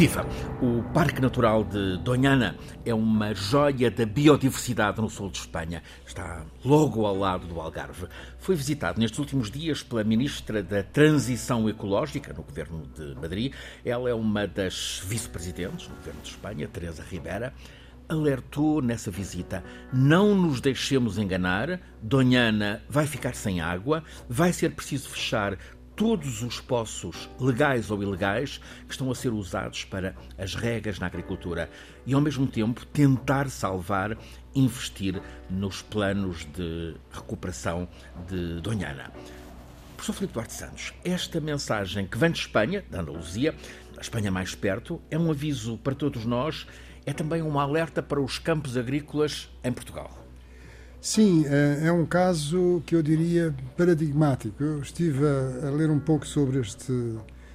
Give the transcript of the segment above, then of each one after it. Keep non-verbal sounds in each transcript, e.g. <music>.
Viva! O Parque Natural de Donhana é uma joia da biodiversidade no sul de Espanha. Está logo ao lado do Algarve. Foi visitado nestes últimos dias pela Ministra da Transição Ecológica no Governo de Madrid. Ela é uma das vice-presidentes no Governo de Espanha, Teresa Ribera alertou nessa visita: não nos deixemos enganar, Donhana vai ficar sem água, vai ser preciso fechar todos os poços, legais ou ilegais, que estão a ser usados para as regas na agricultura e, ao mesmo tempo, tentar salvar, investir nos planos de recuperação de Donhana. Professor Filipe Duarte Santos, esta mensagem que vem de Espanha, da Andaluzia, a Espanha mais perto, é um aviso para todos nós, é também um alerta para os campos agrícolas em Portugal. Sim, é, é um caso que eu diria paradigmático. Eu estive a, a ler um pouco sobre este,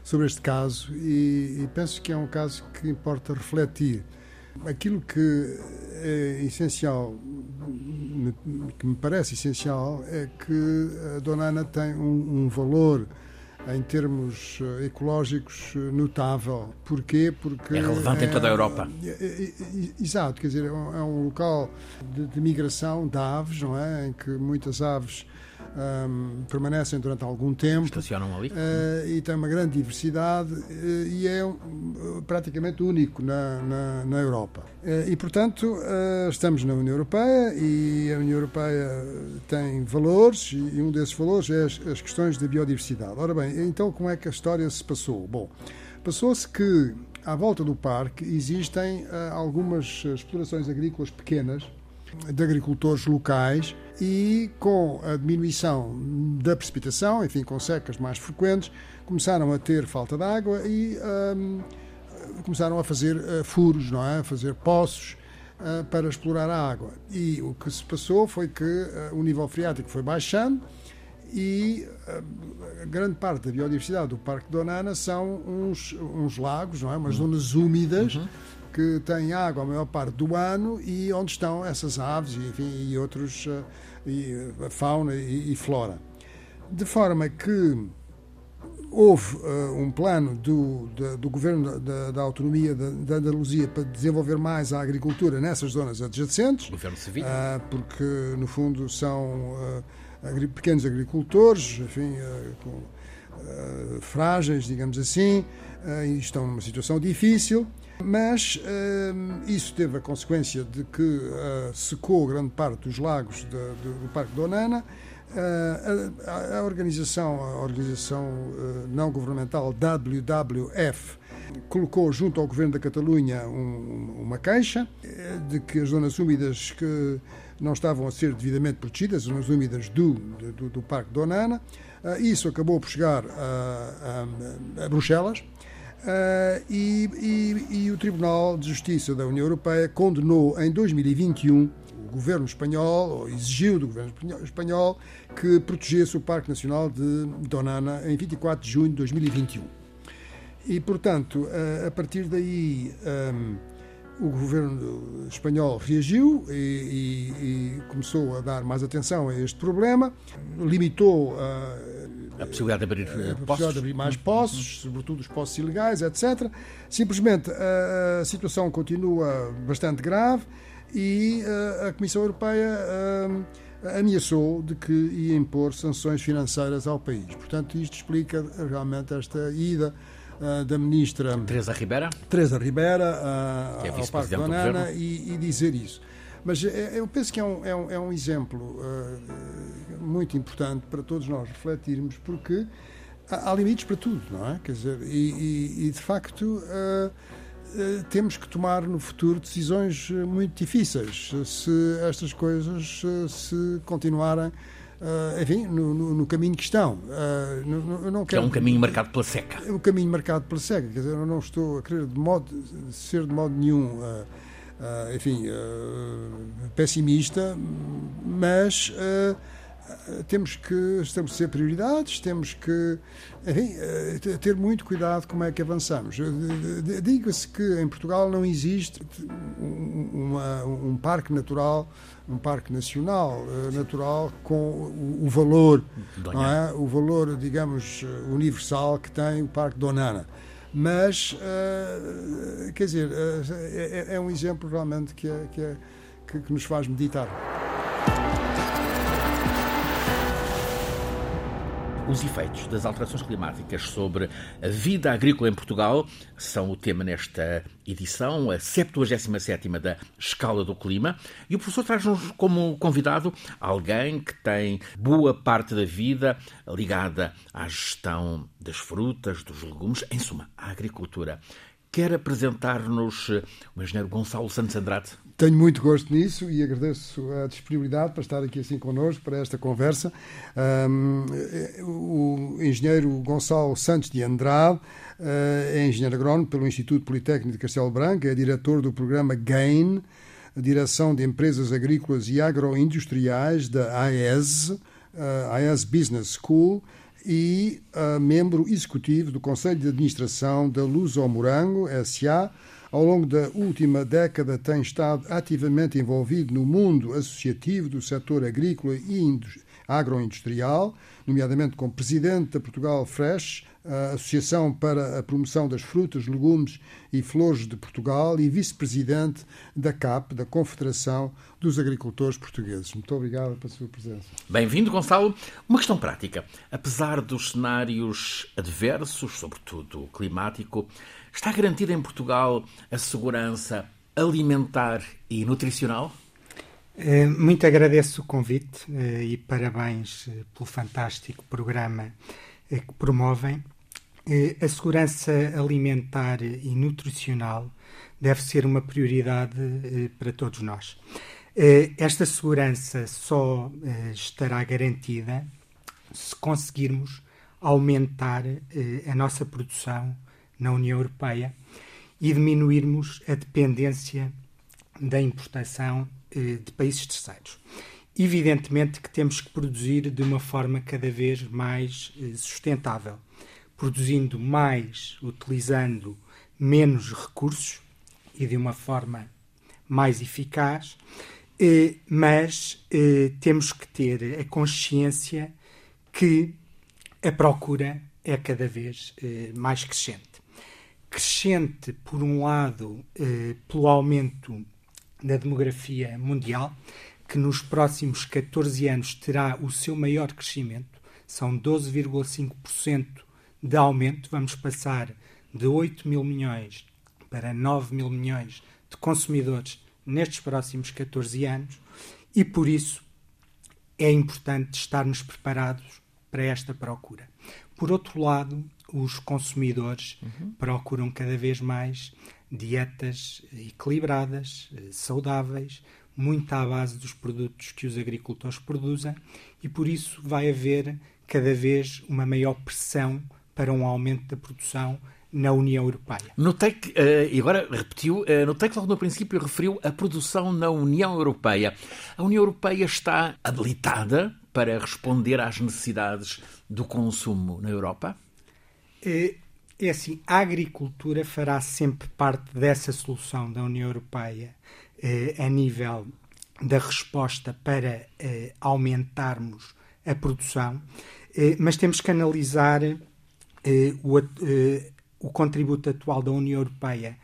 sobre este caso e, e, penso que é um caso que importa refletir. Aquilo que é essencial, que me parece essencial, é que a Dona Ana tem um, um valor em termos eh, ecológicos eh, notável. Porquê? Porque é relevante é, em toda a Europa. É, exato, quer dizer, é um, é um local de, de, migração de aves, não é? Em que muitas aves um, permanecem durante algum tempo. Estacionam ali. Uh, e tem uma grande diversidade uh, e é um, praticamente único na, na, na Europa. Uh, e, portanto, estamos na União Europeia e a União Europeia tem valores e um desses valores é as, as questões da biodiversidade. Ora bem, então como é que a história se passou? Bom, passou-se que à volta do parque existem algumas explorações agrícolas pequenas de agricultores locais e com a diminuição da precipitação, enfim, com secas mais frequentes, começaram a ter falta de água e um, começaram a fazer uh, furos, não é? A fazer poços uh, para explorar a água. E o que se passou foi que uh, o nível freático foi baixando e a grande parte da biodiversidade do Parque de Donana são uns, uns lagos, não é? Umas uhum. zonas úmidas. Uhum que têm água a maior parte do ano e onde estão essas aves enfim, e outros uh, e, uh, fauna e, e, flora. De forma que houve uh, um plano do, do, do governo da, da autonomia da, Andaluzia para desenvolver mais a agricultura nessas zonas adjacentes. Governo civil. porque, no fundo, são agri pequenos agricultores, enfim, com, frágeis, digamos assim, e estão numa situação difícil. Mas uh, isso teve a consequência de que uh, secou grande parte dos lagos de, de, do Parque de Onana. Uh, a, a, organização, a organização não governamental WWF colocou junto ao governo da Catalunha um, uma queixa de que as zonas úmidas que não estavam a ser devidamente protegidas, as zonas úmidas do, do, do Parque de Onana. isso acabou por chegar a, a, a Bruxelas Uh, e, e, e, o Tribunal de Justiça da União Europeia condenou em 2021 o governo espanhol, ou exigiu do governo espanhol, que protegesse o Parque Nacional de Donana em 24 de junho de 2021. E, portanto, uh, a partir daí. Um, o governo espanhol reagiu e, e, e, começou a dar mais atenção a este problema, limitou a, a possibilidade de abrir, a, a possibilidade de abrir mais poços, sobretudo os poços ilegais, etc. Simplesmente a, a situação continua bastante grave e a, Comissão Europeia ameaçou de que ia impor sanções financeiras ao país. Portanto, isto explica realmente esta ida da ministra Teresa Ribeira, Teresa Ribeira uh, é ao Parque Banana e, e, dizer isso. Mas eh, eu penso que é um, é um, é um exemplo uh, muito importante para todos nós refletirmos, porque há, há limites para tudo, não é? Quer dizer, e, e, e de facto temos que tomar no futuro decisões muito difíceis se estas coisas se continuarem Uh, enfim, no, no, no, caminho que estão. Uh, no, não quero, que é um caminho marcado pela seca. É um caminho marcado pela seca. Quer dizer, eu não estou a querer de modo, ser de modo nenhum, uh, enfim, pessimista, mas temos que estabelecer prioridades, temos que enfim, ter muito cuidado como é que avançamos. Diga-se que em Portugal não existe uma, um parque natural, um parque nacional natural com o, valor, é? o valor, digamos, universal que tem o Parque Donana. Mas, uh, quer dizer, uh, é, é, um exemplo realmente que, é, que, é, que, que nos faz meditar. Os efeitos das alterações climáticas sobre a vida agrícola em Portugal são o tema nesta edição, a 77 da Escala do Clima. E o professor traz-nos como convidado alguém que tem boa parte da vida ligada à gestão das frutas, dos legumes, em suma, à agricultura. Quer apresentar-nos o engenheiro Gonçalo Santos Andrade? Tenho muito gosto nisso e agradeço a disponibilidade para estar aqui assim connosco para esta conversa. Um, o engenheiro Gonçalo Santos de Andrade uh, é engenheiro agrónomo pelo Instituto Politécnico de Castelo Branco, é diretor do programa GAIN, Direção de Empresas Agrícolas e Agroindustriais da AES, AES Business School, e uh, membro executivo do Conselho de Administração da Luso Morango SA, ao longo da última década tem estado ativamente envolvido no mundo associativo do setor agrícola e agroindustrial, nomeadamente como presidente da Portugal Fresh, a Associação para a Promoção das Frutas, Legumes e Flores de Portugal e vice-presidente da CAP, da Confederação dos Agricultores Portugueses. Muito obrigado pela sua presença. Bem-vindo, Gonçalo. Uma questão prática. Apesar dos cenários adversos, sobretudo o climático, Está garantida em Portugal a segurança alimentar e nutricional? Eh, muito agradeço o convite eh, e parabéns eh, pelo fantástico programa que promovem. A segurança alimentar e nutricional deve ser uma prioridade para todos nós. Esta segurança só estará garantida se conseguirmos aumentar a nossa produção na União Europeia e diminuirmos a dependência da importação eh, de países terceiros. Evidentemente que temos que produzir de uma forma cada vez mais eh, sustentável, produzindo mais, utilizando menos recursos e de uma forma mais eficaz, eh, mas temos que ter a consciência que a procura é cada vez mais crescente. Crescente, por um lado, eh, pelo aumento da demografia mundial, que nos próximos 14 anos terá o seu maior crescimento, são 12,5% de aumento. Vamos passar de 8 mil milhões para 9 mil milhões de consumidores nestes próximos 14 anos e por isso é importante estarmos preparados para esta procura. Por outro lado, os consumidores uhum. procuram cada vez mais dietas equilibradas, saudáveis, muito à base dos produtos que os agricultores produzem e por isso vai haver cada vez uma maior pressão para um aumento da produção na União Europeia. Notei que, uh, e agora repetiu, uh, notei que logo no princípio referiu a produção na União Europeia. A União Europeia está habilitada para responder às necessidades do consumo na Europa? É, é assim, a agricultura fará sempre parte dessa solução da União Europeia eh, a nível da resposta para eh, aumentarmos a produção, eh, mas temos que analisar eh, o, eh, o contributo atual da União Europeia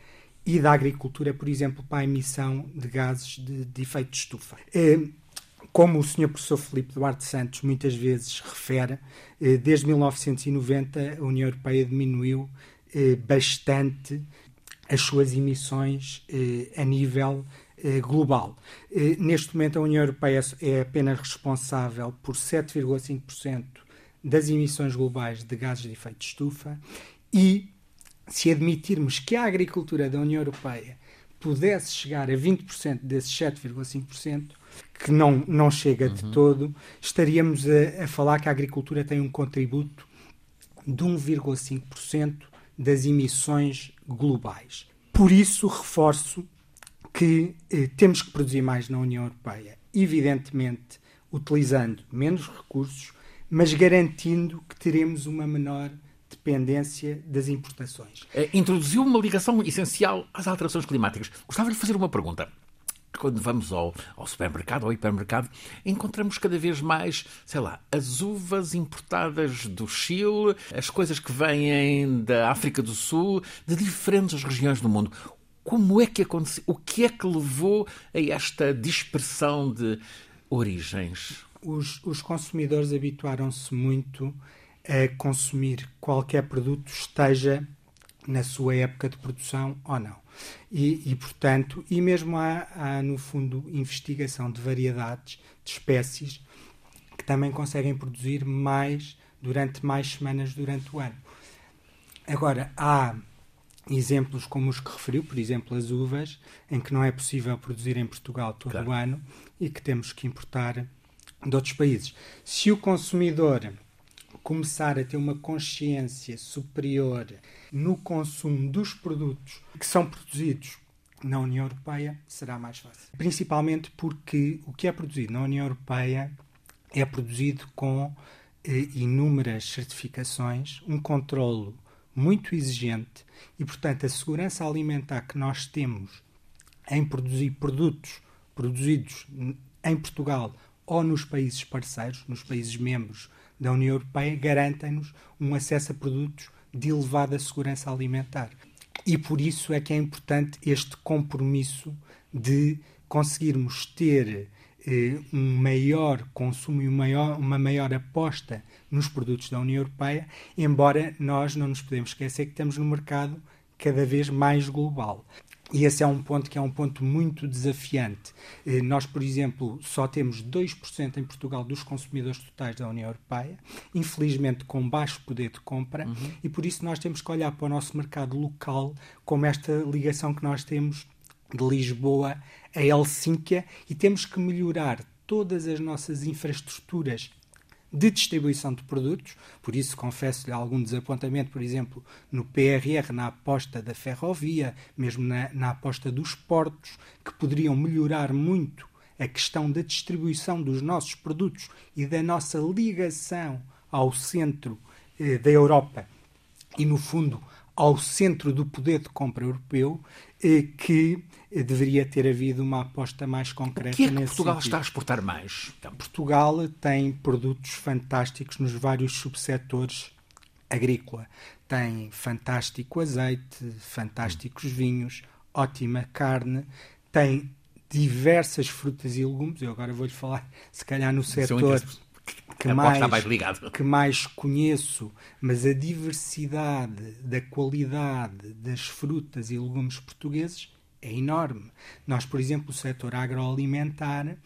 e da agricultura, por exemplo, para a emissão de gases de, de efeito de estufa. Eh, como o Sr. Professor Filipe Duarte Santos muitas vezes refere, eh, desde 1990 a União Europeia diminuiu eh, bastante as suas emissões eh, a nível global. Neste momento, a União Europeia é apenas responsável por 7,5% das emissões globais de gases de efeito de estufa e se admitirmos que a agricultura da União Europeia pudesse chegar a 20% desses 7,5%, que não, não chega de uhum. todo, estaríamos a, a falar que a agricultura tem um contributo de 1,5% das emissões globais. Por isso, reforço que eh, temos que produzir mais na União Europeia, evidentemente utilizando menos recursos, mas garantindo que teremos uma menor dependência das importações. Eh, introduziu uma ligação essencial às alterações climáticas. Gostava de fazer uma pergunta. quando vamos ao, ao supermercado, ao hipermercado, encontramos cada vez mais, sei lá, as uvas importadas do Chile, as coisas que vêm da África do Sul, de diferentes regiões do mundo. Como é que aconteceu? O que é que levou a esta dispersão de origens? Os, os consumidores habituaram-se muito a consumir qualquer produto, esteja na sua época de produção ou não. E, e portanto, e mesmo há, há, no fundo, investigação de variedades, de espécies, que também conseguem produzir mais durante mais semanas durante o ano. Agora, há exemplos como os que referiu, por exemplo, as uvas, em que não é possível produzir em Portugal todo claro. o ano e que temos que importar de outros países. Se o consumidor começar a ter uma consciência superior no consumo dos produtos que são produzidos na União Europeia, será mais fácil. Principalmente porque o que é produzido na União Europeia é produzido com eh, inúmeras certificações, um controlo muito exigente e, portanto, a segurança alimentar que nós temos em produzir produtos produzidos em Portugal ou nos países parceiros, nos países membros da União Europeia, garantem-nos um acesso a produtos de elevada segurança alimentar. E por isso é que é importante este compromisso de conseguirmos ter eh, um maior consumo e uma maior, uma maior aposta nos produtos da União Europeia, embora nós não nos podemos esquecer que estamos no mercado cada vez mais global. E esse é um ponto que é um ponto muito desafiante. Eh, nós, por exemplo, só temos 2% em Portugal dos consumidores totais da União Europeia, infelizmente com baixo poder de compra, uhum. e por isso nós temos que olhar para o nosso mercado local como esta ligação que nós temos de Lisboa a Helsínquia e temos que melhorar todas as nossas infraestruturas de distribuição de produtos, por isso confesso-lhe algum desapontamento, por exemplo, no PRR, na aposta da ferrovia, mesmo na, na aposta dos portos, que poderiam melhorar muito a questão da distribuição dos nossos produtos e da nossa ligação ao centro eh, da Europa. E, no fundo, ao centro do poder de compra europeu, eh, que deveria ter havido uma aposta mais concreta. O que é que Portugal sentido. está a exportar mais? Então, Portugal tem produtos fantásticos nos vários subsetores agrícola. Tem fantástico azeite, fantásticos vinhos, ótima carne, tem diversas frutas e legumes. Eu agora vou-lhe falar, se calhar, no setor que mais, mais ligado. que mais conheço, mas a diversidade da qualidade das frutas e legumes portugueses é enorme. Nós, por exemplo, o setor agroalimentar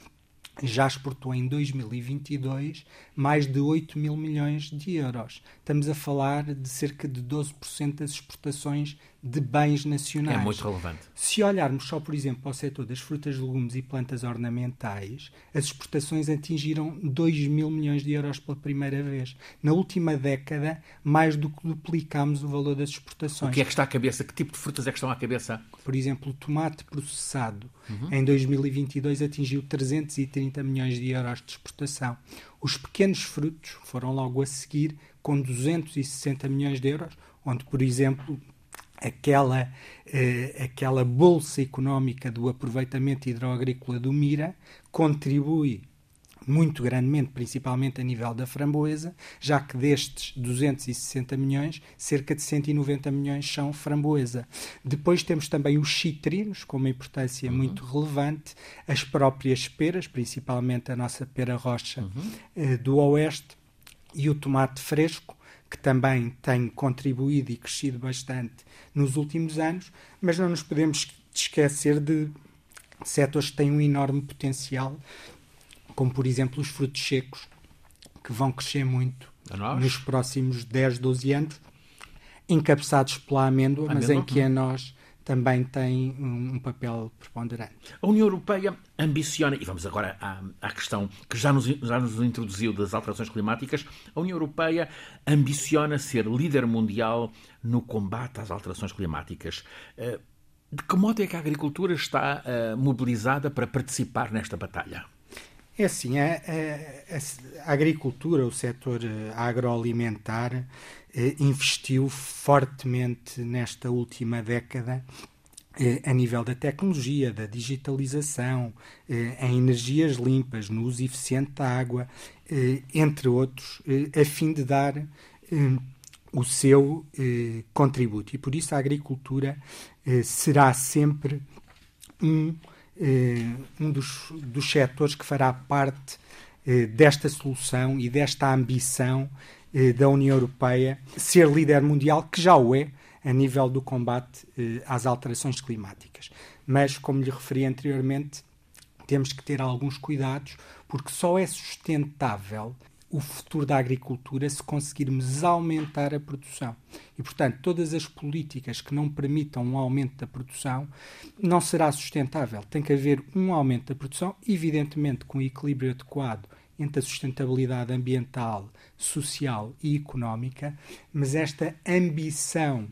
já exportou em 2022 mais de 8 mil milhões de euros. Estamos a falar de cerca de 12% das exportações de bens nacionais. É muito relevante. Se olharmos só, por exemplo, para o setor das frutas, legumes e plantas ornamentais, as exportações atingiram 2 mil milhões de euros pela primeira vez. Na última década, mais do que duplicámos o valor das exportações. O que é que está à cabeça? Que tipo de frutas é que estão à cabeça? Por exemplo, o tomate processado uhum. em 2022 atingiu 330 milhões de euros de exportação. Os pequenos frutos foram logo a seguir com 260 milhões de euros, onde, por exemplo, aquela, eh, aquela bolsa económica do aproveitamento hidroagrícola do Mira contribui muito grandemente, principalmente a nível da framboesa, já que destes 260 milhões, cerca de 190 milhões são framboesa. Depois temos também os citrinos, com uma importância uhum. muito relevante, as próprias peras, principalmente a nossa pera rocha uhum. eh, do Oeste, e o tomate fresco, que também tem contribuído e crescido bastante nos últimos anos, mas não nos podemos esquecer de setores que têm um enorme potencial, como por exemplo os frutos secos, que vão crescer muito nos próximos 10, 12 anos, encabeçados pela amêndoa, amêndoa? mas em que a nós também tem um, papel preponderante. A União Europeia ambiciona, e vamos agora à, à questão que já nos, já nos introduziu das alterações climáticas, a União Europeia ambiciona ser líder mundial no combate às alterações climáticas. Eh, de que modo é que a agricultura está uh, mobilizada para participar nesta batalha? É assim, a, a, a, agricultura, o setor eh, agroalimentar, eh, investiu fortemente nesta última década a nível da tecnologia, da digitalização, em energias limpas, no uso eficiente da água, entre outros, a fim de dar o seu contributo. E por isso a agricultura será sempre um, um dos, dos setores que fará parte desta solução e desta ambição da União Europeia ser líder mundial, que já o é, a nível do combate eh, às alterações climáticas. Mas, como lhe referi anteriormente, temos que ter alguns cuidados, porque só é sustentável o futuro da agricultura se conseguirmos aumentar a produção. E, portanto, todas as políticas que não permitam um aumento da produção não será sustentável. Tem que haver um aumento da produção, evidentemente com um equilíbrio adequado entre a sustentabilidade ambiental, social e económica, mas esta ambição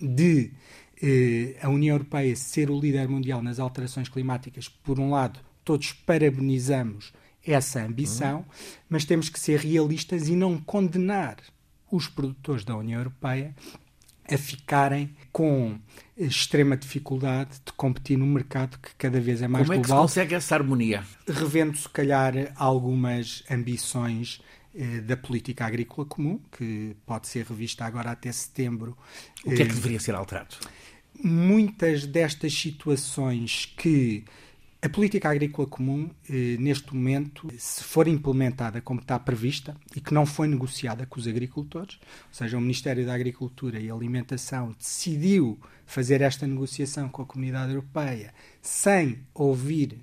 de eh, a União Europeia ser o líder mundial nas alterações climáticas, por um lado, todos parabenizamos essa ambição, uhum. mas temos que ser realistas e não condenar os produtores da União Europeia a ficarem com extrema dificuldade de competir num mercado que cada vez é mais global. Como é que se consegue essa harmonia? Revendo, se calhar, algumas ambições eh, da política agrícola comum, que pode ser revista agora até setembro. O que é que eh, deveria ser alterado? Muitas destas situações que a política agrícola comum, eh, neste momento, se for implementada como está prevista e que não foi negociada com os agricultores, ou seja, o Ministério da Agricultura e Alimentação decidiu fazer esta negociação com a comunidade europeia sem ouvir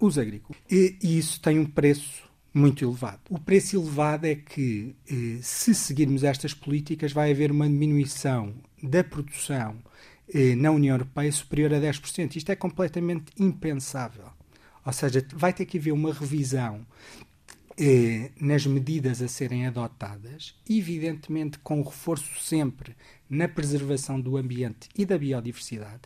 os agricultores, e isso tem um preço muito elevado. O preço elevado é que, eh, se seguirmos estas políticas, vai haver uma diminuição da produção na União Europeia superior a 10%. Isto é completamente impensável. Ou seja, vai ter que haver uma revisão eh, nas medidas a serem adotadas, evidentemente com reforço sempre na preservação do ambiente e da biodiversidade,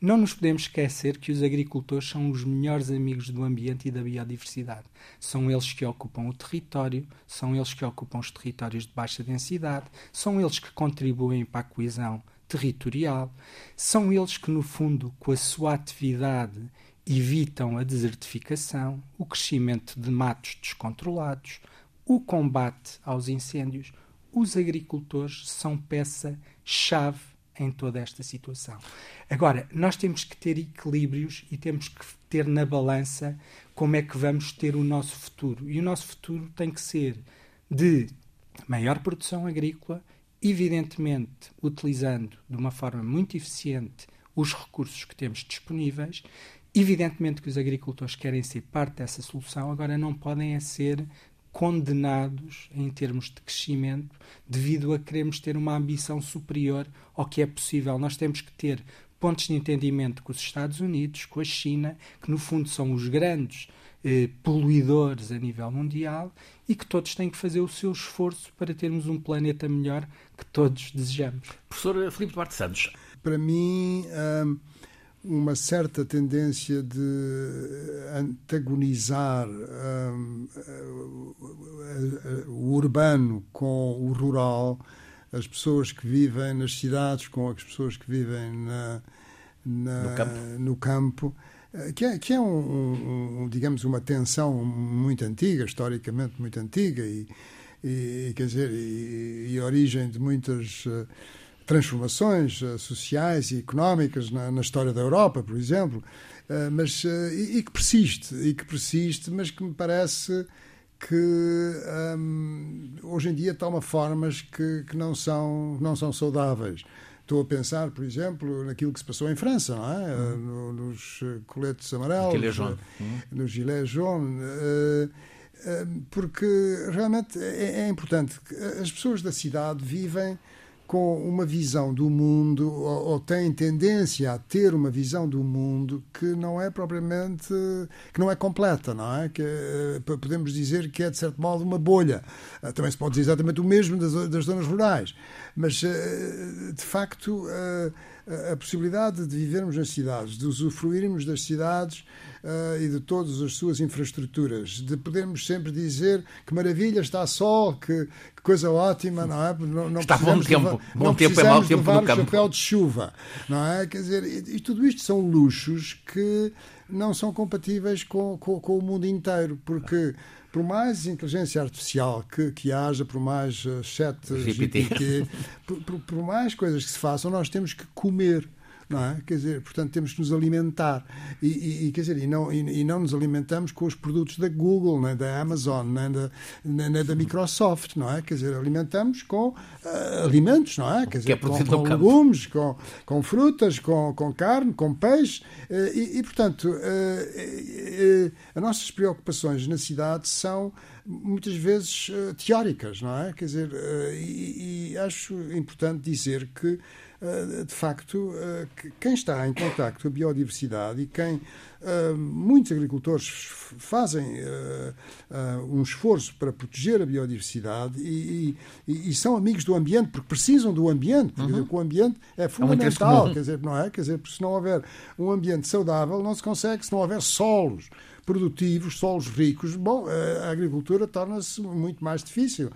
não nos podemos esquecer que os agricultores são os melhores amigos do ambiente e da biodiversidade. São eles que ocupam o território, são eles que ocupam os territórios de baixa densidade, são eles que contribuem para a coesão territorial, são eles que, no fundo, com a sua atividade, evitam a desertificação, o crescimento de matos descontrolados, o combate aos incêndios. Os agricultores são peça-chave em toda esta situação. Agora, nós temos que ter equilíbrios e temos que ter na balança como é que vamos ter o nosso futuro. E o nosso futuro tem que ser de maior produção agrícola, evidentemente utilizando de uma forma muito eficiente os recursos que temos disponíveis. Evidentemente que os agricultores querem ser parte dessa solução, agora não podem é ser condenados em termos de crescimento devido a queremos ter uma ambição superior ao que é possível. Nós temos que ter pontos de entendimento com os Estados Unidos, com a China, que no fundo são os grandes eh, poluidores a nível mundial e que todos têm que fazer o seu esforço para termos um planeta melhor que todos desejamos. Professor Filipe Duarte Santos. Para mim, hum, uma certa tendência de antagonizar hum, o urbano com o rural as pessoas que vivem nas cidades com as pessoas que vivem na, na, no campo, no campo que é, que é um, um, digamos uma tensão muito antiga historicamente muito antiga e, e quer dizer e, e origem de muitas uh, transformações uh, sociais e económicas na, na, história da Europa por exemplo uh, mas e, e, que persiste e que persiste mas que me parece que um, hoje em dia toma formas que, que não, são, não são saudáveis. Estou a pensar, por exemplo, naquilo que se passou em França, não é? Uhum. nos coletes amarelos, gilet jaune. Uhum. no gilet jaune. Uh, porque realmente é, é importante. As pessoas da cidade vivem com uma visão do mundo, ou, ou têm tendência a ter uma visão do mundo que não é propriamente, que não é completa, não é? Que eh, podemos dizer que é, de certo modo, uma bolha. Eh, também se pode dizer exatamente o mesmo das, das zonas rurais. Mas, eh, de facto, a, a possibilidade de vivermos nas cidades, de usufruirmos das cidades uh, e de todas as suas infraestruturas, de podermos sempre dizer que maravilha está sol, que, que coisa ótima, não é? Não, não está bom tempo, levar, bom não tempo é mau tempo levar no o campo. chapéu de chuva, não é? Quer dizer, e, e tudo isto são luxos que não são compatíveis com, com, com o mundo inteiro, porque por mais inteligência artificial que, que haja, por mais uh, chat GPT por, por, por mais coisas que se façam, nós temos que comer não é? Quer dizer, portanto, temos que nos alimentar. E, e, e quer dizer, e não, e, e, não nos alimentamos com os produtos da Google, nem da Amazon, nem da, nem da Microsoft, não é? Quer dizer, alimentamos com uh, alimentos, não é? Quer dizer, é com, com legumes, com, com frutas, com, com carne, com peixe. Uh, e, portanto, uh, as nossas preocupações na cidade são muitas vezes teóricas, não é? Quer dizer, e, e acho importante dizer que eh, de facto, eh, quem está em contacto com a biodiversidade e quem eh, muitos agricultores fazem um esforço para proteger a biodiversidade e, e, e, são amigos do ambiente porque precisam do ambiente, porque uhum. o ambiente é fundamental, é quer dizer, não é? Quer dizer, se não houver um ambiente saudável, não se consegue, se não houver solos produtivos, solos ricos, bom, a agricultura torna-se muito mais difícil.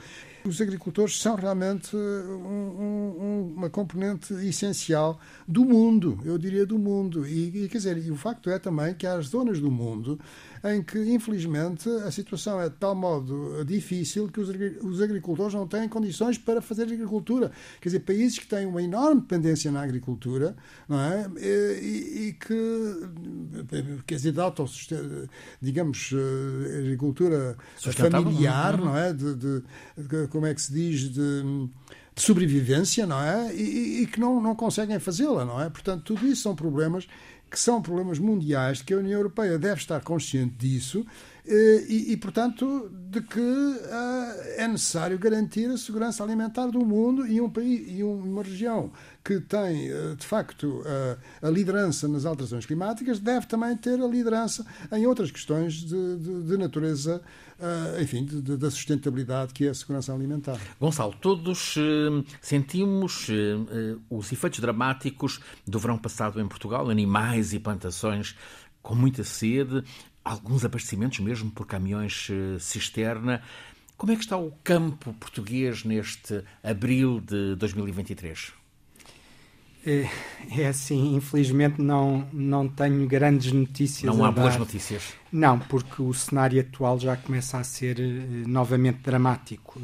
Os agricultores são realmente um, um, uma componente essencial do mundo, eu diria do mundo. E, e, quer dizer, e o facto é também que as zonas do mundo em que, infelizmente, a situação é de tal modo difícil que os agricultores não têm condições para fazer agricultura. Quer dizer, países que têm uma enorme dependência na agricultura, não é? E, e que, quer dizer, de digamos, eh, agricultura familiar, uhum. não é? De, de, de, como é que se diz? de de sobrevivência, não é? E, e que não, não conseguem fazê-la, não é? Portanto, tudo isso são problemas que são problemas mundiais, que a União Europeia deve estar consciente disso e, e portanto, de que uh, é necessário garantir a segurança alimentar do mundo e um país e uma região que tem, uh, de facto, uh, a liderança nas alterações climáticas deve também ter a liderança em outras questões de, de, de natureza enfim, da sustentabilidade que é a segurança alimentar. Gonçalo, todos sentimos os efeitos dramáticos do verão passado em Portugal, animais e plantações com muita sede, alguns abastecimentos mesmo por caminhões cisterna. Como é que está o campo português neste abril de 2023? É, é assim, infelizmente não, não tenho grandes notícias. Não há boas notícias. Não, porque o cenário atual já começa a ser uh, novamente dramático.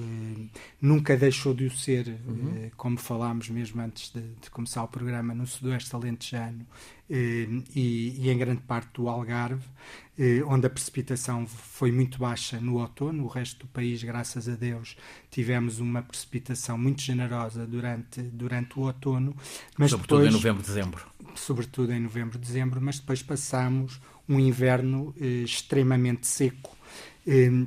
Nunca deixou de o ser, uhum. uh, como falámos mesmo antes de, de, começar o programa, no Sudoeste Alentejano e, e, em grande parte do Algarve, onde a precipitação foi muito baixa no outono. O resto do país, graças a Deus, tivemos uma precipitação muito generosa durante, durante o outono. Mas Sobretudo depois, em novembro, dezembro. Sobretudo em novembro, dezembro, mas depois passamos um inverno eh, extremamente seco. Eh,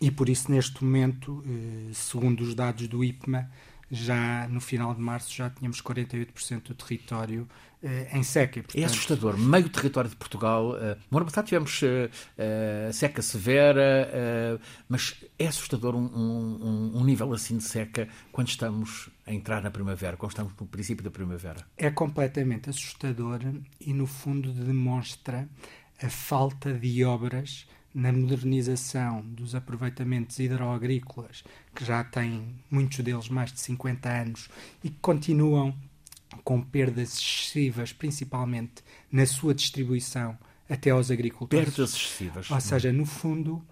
e por isso, neste momento, eh, segundo os dados do IPMA, já no final de março já tínhamos 48% do território eh, em seca. Portanto... É assustador. Meio território de Portugal. Uh, no ano passado tivemos uh, seca severa, mas é assustador um, um, um, nível assim de seca quando estamos a entrar na primavera, quando estamos no princípio da primavera. É completamente assustador e, no fundo, demonstra a falta de obras na modernização dos aproveitamentos hidroagrícolas, que já têm muitos deles mais de 50 anos e que continuam com perdas excessivas, principalmente na sua distribuição até aos agricultores. Perdas excessivas. Ou seja, no fundo,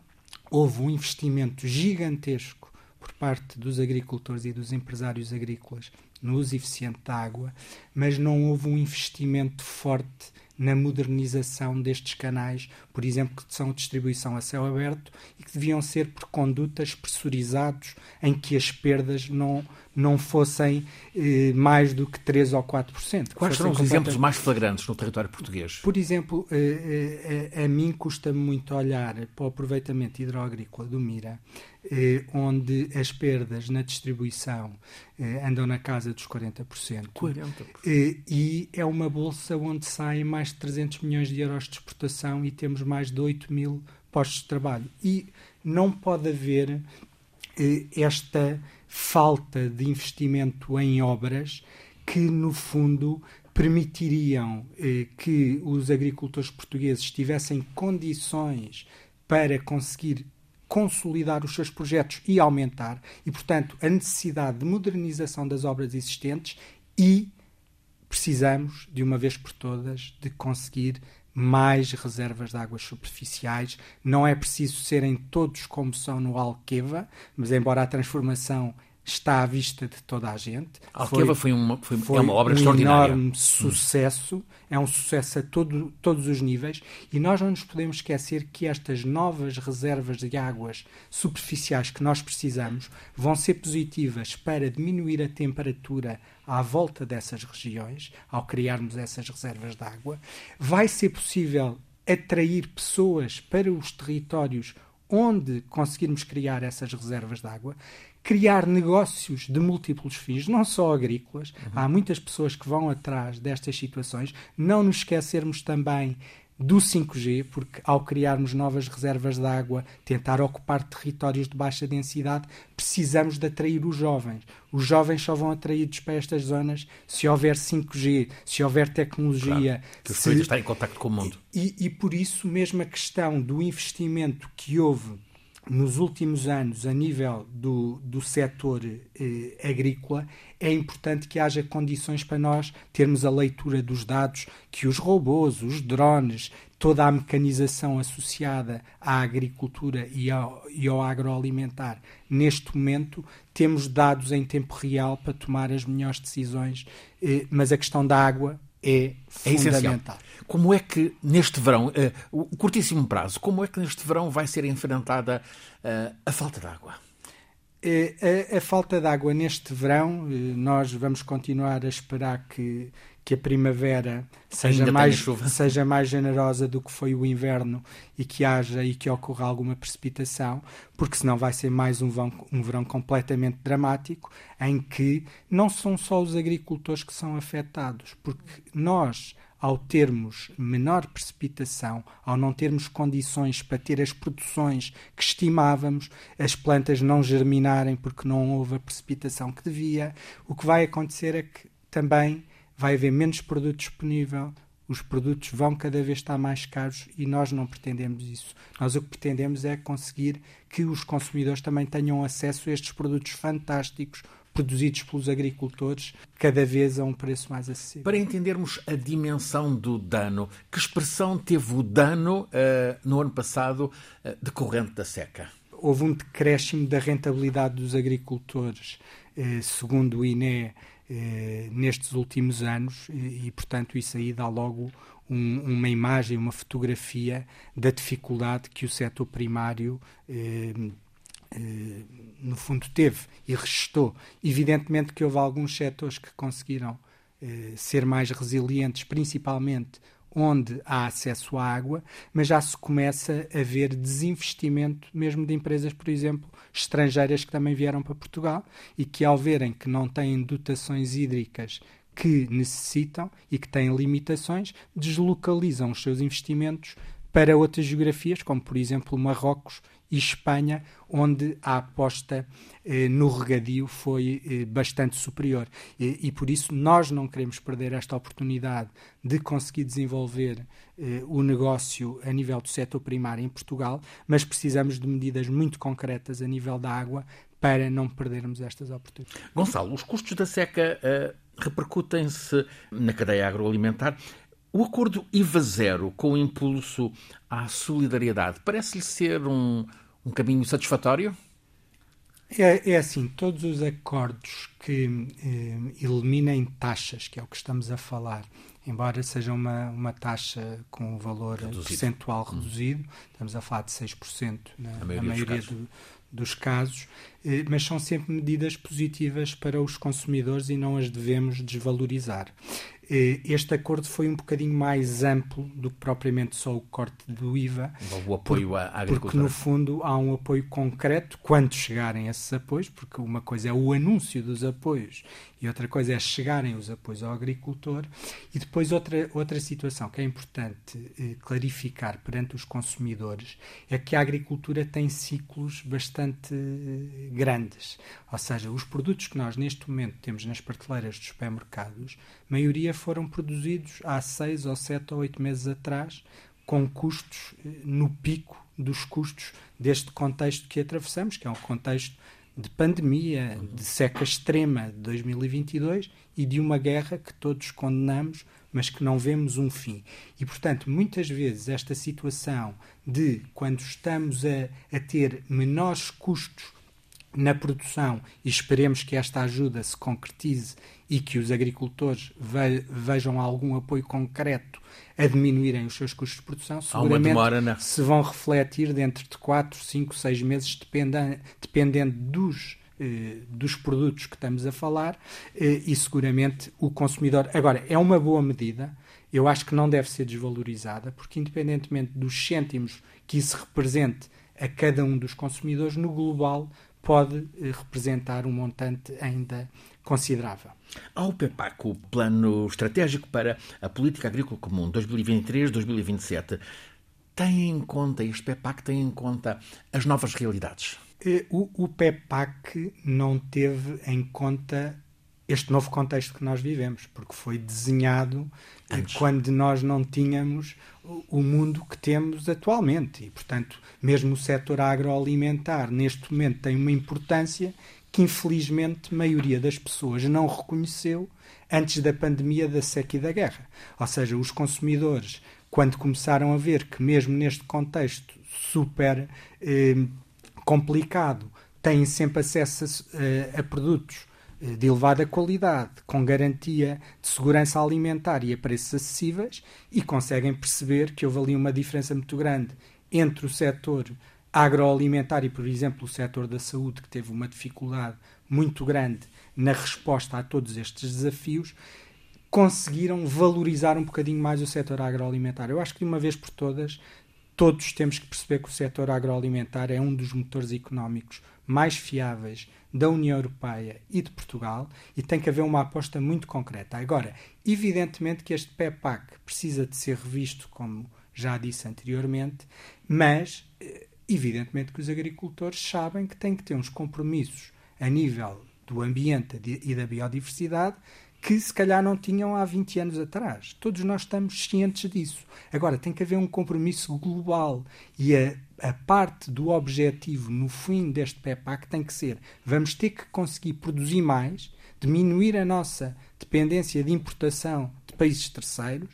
houve um investimento gigantesco por parte dos agricultores e dos empresários agrícolas no uso eficiente da água, mas não houve um investimento forte na modernização destes canais, por exemplo, que são distribuição a céu aberto e que deviam ser por condutas pressurizados em que as perdas não, não fossem eh, mais do que 3 ou 4%. Quais são os exemplos mais flagrantes no território português? Por exemplo, eh, eh, a mim custa muito olhar para o aproveitamento hidroagrícola do Mira, eh, onde as perdas na distribuição eh, andam na casa dos 40%. 40%. Eh, e é uma bolsa onde saem mais de 300 milhões de euros de exportação e temos mais de 8 mil postos de trabalho. E não pode haver esta falta de investimento em obras que, no fundo, permitiriam eh, que os agricultores portugueses tivessem condições para conseguir consolidar os seus projetos e aumentar, e, portanto, a necessidade de modernização das obras existentes e precisamos, de uma vez por todas, de conseguir mais reservas de águas superficiais. Não é preciso serem todos como são no Alqueva, mas embora a transformação está à vista de toda a gente. A Alqueva foi, foi, uma, foi, foi é uma obra um extraordinária. enorme sucesso, hum. é um sucesso a todo, todos os níveis, e nós não nos podemos esquecer que estas novas reservas de águas superficiais que nós precisamos vão ser positivas para diminuir a temperatura à volta dessas regiões, ao criarmos essas reservas de água. Vai ser possível atrair pessoas para os territórios onde conseguirmos criar essas reservas de água, criar negócios de múltiplos fins, não só agrícolas. Uhum. Há muitas pessoas que vão atrás destas situações. Não nos esquecermos também do 5G, porque ao criarmos novas reservas de água, tentar ocupar territórios de baixa densidade, precisamos de atrair os jovens. Os jovens só vão atraídos para estas zonas se houver 5G, se houver tecnologia. Claro, que se... está em contato com o mundo. E, e por isso mesmo a questão do investimento que houve nos últimos anos, a nível do, do setor eh, agrícola, é importante que haja condições para nós termos a leitura dos dados que os robôs, os drones, toda a mecanização associada à agricultura e ao, e ao agroalimentar, neste momento, temos dados em tempo real para tomar as melhores decisões, eh, mas a questão da água é, é fundamental. Como é que neste verão, uh, o curtíssimo prazo, como é que neste verão vai ser enfrentada uh, a falta de água? Uh, a, a, falta de água neste verão, nós vamos continuar a esperar que, que a primavera seja mais, <laughs> seja mais generosa do que foi o inverno e que haja e que ocorra alguma precipitação, porque senão vai ser mais um verão, um verão completamente dramático em que não são só os agricultores que são afetados, porque nós ao termos menor precipitação, ao não termos condições para ter as produções que estimávamos, as plantas não germinarem porque não houve a precipitação que devia, o que vai acontecer é que também vai haver menos produto disponível, os produtos vão cada vez estar mais caros e nós não pretendemos isso. Nós o que pretendemos é conseguir que os consumidores também tenham acesso a estes produtos fantásticos produzidos pelos agricultores cada vez a um preço mais acessível. Para entendermos a dimensão do dano, que expressão teve o dano uh, no ano passado uh, decorrente da seca? Houve um decréscimo da rentabilidade dos agricultores, uh, segundo o INE, nestes últimos anos e, portanto, isso aí dá logo um, uma imagem, uma fotografia da dificuldade que o setor primário. Eh, eh, no fundo teve e resistou. Evidentemente que houve alguns setores que conseguiram eh, ser mais resilientes, principalmente onde há acesso à água, mas já se começa a ver desinvestimento mesmo de empresas, por exemplo, estrangeiras que também vieram para Portugal e que, ao verem que não têm dotações hídricas que necessitam e que têm limitações, deslocalizam os seus investimentos para outras geografias, como por exemplo Marrocos e Espanha, onde a aposta eh, no regadio foi eh, bastante superior. E, e, por isso nós não queremos perder esta oportunidade de conseguir desenvolver eh, o negócio a nível do setor primário em Portugal, mas precisamos de medidas muito concretas a nível da água para não perdermos estas oportunidades. Gonçalo, os custos da seca eh, repercutem-se na cadeia agroalimentar o acordo IVA zero com o impulso à solidariedade parece-lhe ser um, um caminho satisfatório? É, é, assim, todos os acordos que eh, eliminem taxas, que é o que estamos a falar, embora seja uma, uma taxa com um valor reduzido. percentual hum. reduzido, estamos a falar de 6% na, na maioria, maioria dos, casos. Do, dos casos, mas são sempre medidas positivas para os consumidores e não as devemos desvalorizar. Eh, este acordo foi um bocadinho mais amplo do que propriamente só o corte do IVA. O apoio à agricultura. Porque, no fundo, há um apoio concreto quando chegarem esses apoios, porque uma coisa é o anúncio dos apoios e outra coisa é chegarem os apoios ao agricultor. E depois, outra, outra situação que é importante eh, clarificar perante os consumidores é que a agricultura tem ciclos bastante bastante grandes. Ou seja, os produtos que nós neste momento temos nas prateleiras dos supermercados, a maioria foram produzidos há seis ou sete ou oito meses atrás, com custos no pico dos custos deste contexto que atravessamos, que é um contexto de pandemia, de seca extrema de 2022 e de uma guerra que todos condenamos, mas que não vemos um fim. E, portanto, muitas vezes esta situação de quando estamos a, a ter menores custos na produção e esperemos que esta ajuda se concretize e que os agricultores ve vejam algum apoio concreto a diminuírem os seus custos de produção, seguramente demora, né? se vão refletir dentro de 4, 5, 6 meses, dependendo, dependendo dos eh, dos produtos que estamos a falar eh, e seguramente o consumidor. Agora, é uma boa medida, eu acho que não deve ser desvalorizada, porque independentemente dos cêntimos que isso represente a cada um dos consumidores, no global pode eh, representar um montante ainda considerável. Ao PEPAC, o Plano Estratégico para a Política Agrícola Comum 2023-2027, tem em conta, este PEPAC tem em conta as novas realidades? Eh, o, o PEPAC não teve em conta este novo contexto que nós vivemos, porque foi desenhado Antes. quando nós não tínhamos o mundo que temos atualmente. E, portanto, mesmo o setor agroalimentar, neste momento, tem uma importância que, infelizmente, a maioria das pessoas não reconheceu antes da pandemia, da seca e da guerra. Ou seja, os consumidores, quando começaram a ver que, mesmo neste contexto super eh, complicado, têm sempre acesso a, a produtos eh, de elevada qualidade, com garantia de segurança alimentar e a preços acessíveis, e conseguem perceber que houve ali uma diferença muito grande entre o setor agroalimentar e, por exemplo, o setor da saúde, que teve uma dificuldade muito grande na resposta a todos estes desafios, conseguiram valorizar um bocadinho mais o setor agroalimentar. Eu acho que de uma vez por todas todos temos que perceber que o setor agroalimentar é um dos motores económicos mais fiáveis da União Europeia e de Portugal e tem que haver uma aposta muito concreta. Agora, evidentemente que este PEPAC precisa de ser revisto, como já disse anteriormente, mas eh, evidentemente que os agricultores sabem que têm que ter uns compromissos a nível do ambiente e da biodiversidade que se calhar não tinham há 20 anos atrás. Todos nós estamos cientes disso. Agora, tem que haver um compromisso global e a, a parte do objetivo no fim deste PEPAC tem que ser: vamos ter que conseguir produzir mais, diminuir a nossa dependência de importação de países terceiros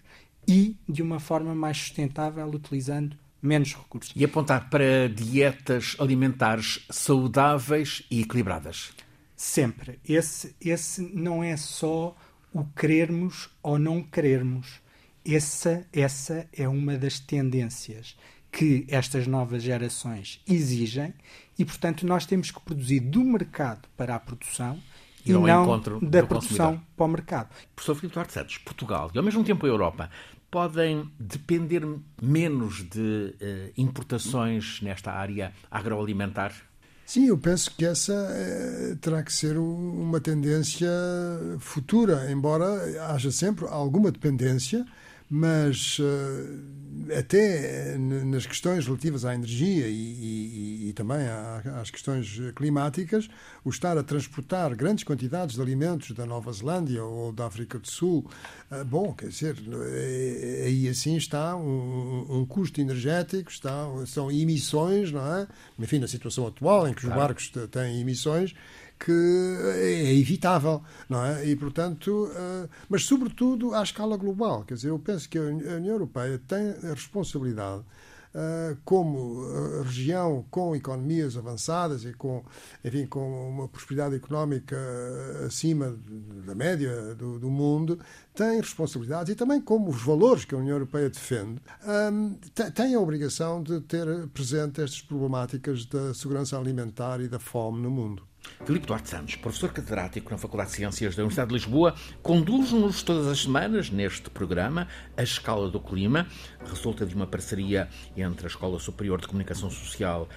e de uma forma mais sustentável, utilizando menos recursos. E apontar para dietas alimentares saudáveis e equilibradas. Sempre. Esse, esse não é só o querermos ou não querermos. Essa, essa é uma das tendências que estas novas gerações exigem e, portanto, nós temos que produzir do mercado para a produção e, e não da produção para o mercado. Professor Filipe Duarte Santos, Portugal e ao mesmo tempo a Europa podem depender menos de uh, importações nesta área agroalimentar? Sim, eu penso que essa é, terá que ser uma tendência futura, embora haja sempre alguma dependência, mas uh, até nas questões relativas à energia e, e, e também às questões climáticas, o estar a transportar grandes quantidades de alimentos da Nova Zelândia ou da África do Sul, uh, bom, quer dizer, eh, aí assim está um, um, custo energético, está, são emissões, não é? Enfim, na situação atual em que os barcos têm emissões, que é evitável, não é? E, portanto, uh, mas sobretudo à escala global. Quer dizer, eu penso que a União Europeia tem a responsabilidade Uh, como uh, região com economias avançadas e com, enfim, com uma prosperidade económica acima da média do, do, mundo, tem responsabilidades e também como os valores que a União Europeia defende, um, tem a obrigação de ter presente estas problemáticas da segurança alimentar e da fome no mundo. Filipe Duarte Santos, professor catedrático na Faculdade de Ciências da Universidade de Lisboa, conduz-nos todas as semanas neste programa A Escala do Clima. Resulta de uma parceria entre a Escola Superior de Comunicação Social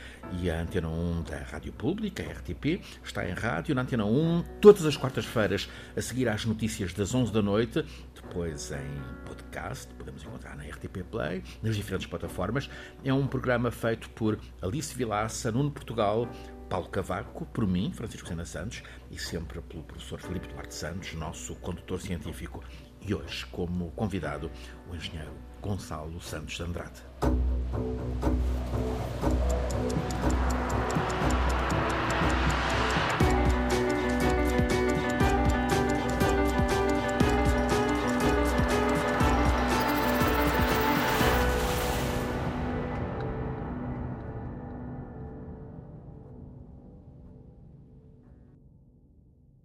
e a Antena 1 da Rádio Pública, RTP. Está em rádio na Antena 1 todas as quartas-feiras, a seguir às notícias das 11 da noite, depois em podcast, podemos encontrar na RTP Play, nas diferentes plataformas. É um programa feito por Alice Vilaça, Nuno Portugal, Paulo Cavaco, por mim, Francisco Sena Santos, e sempre pelo professor Filipe Duarte Santos, nosso condutor científico. E hoje, como convidado, o engenheiro Gonçalo Santos de Andrade.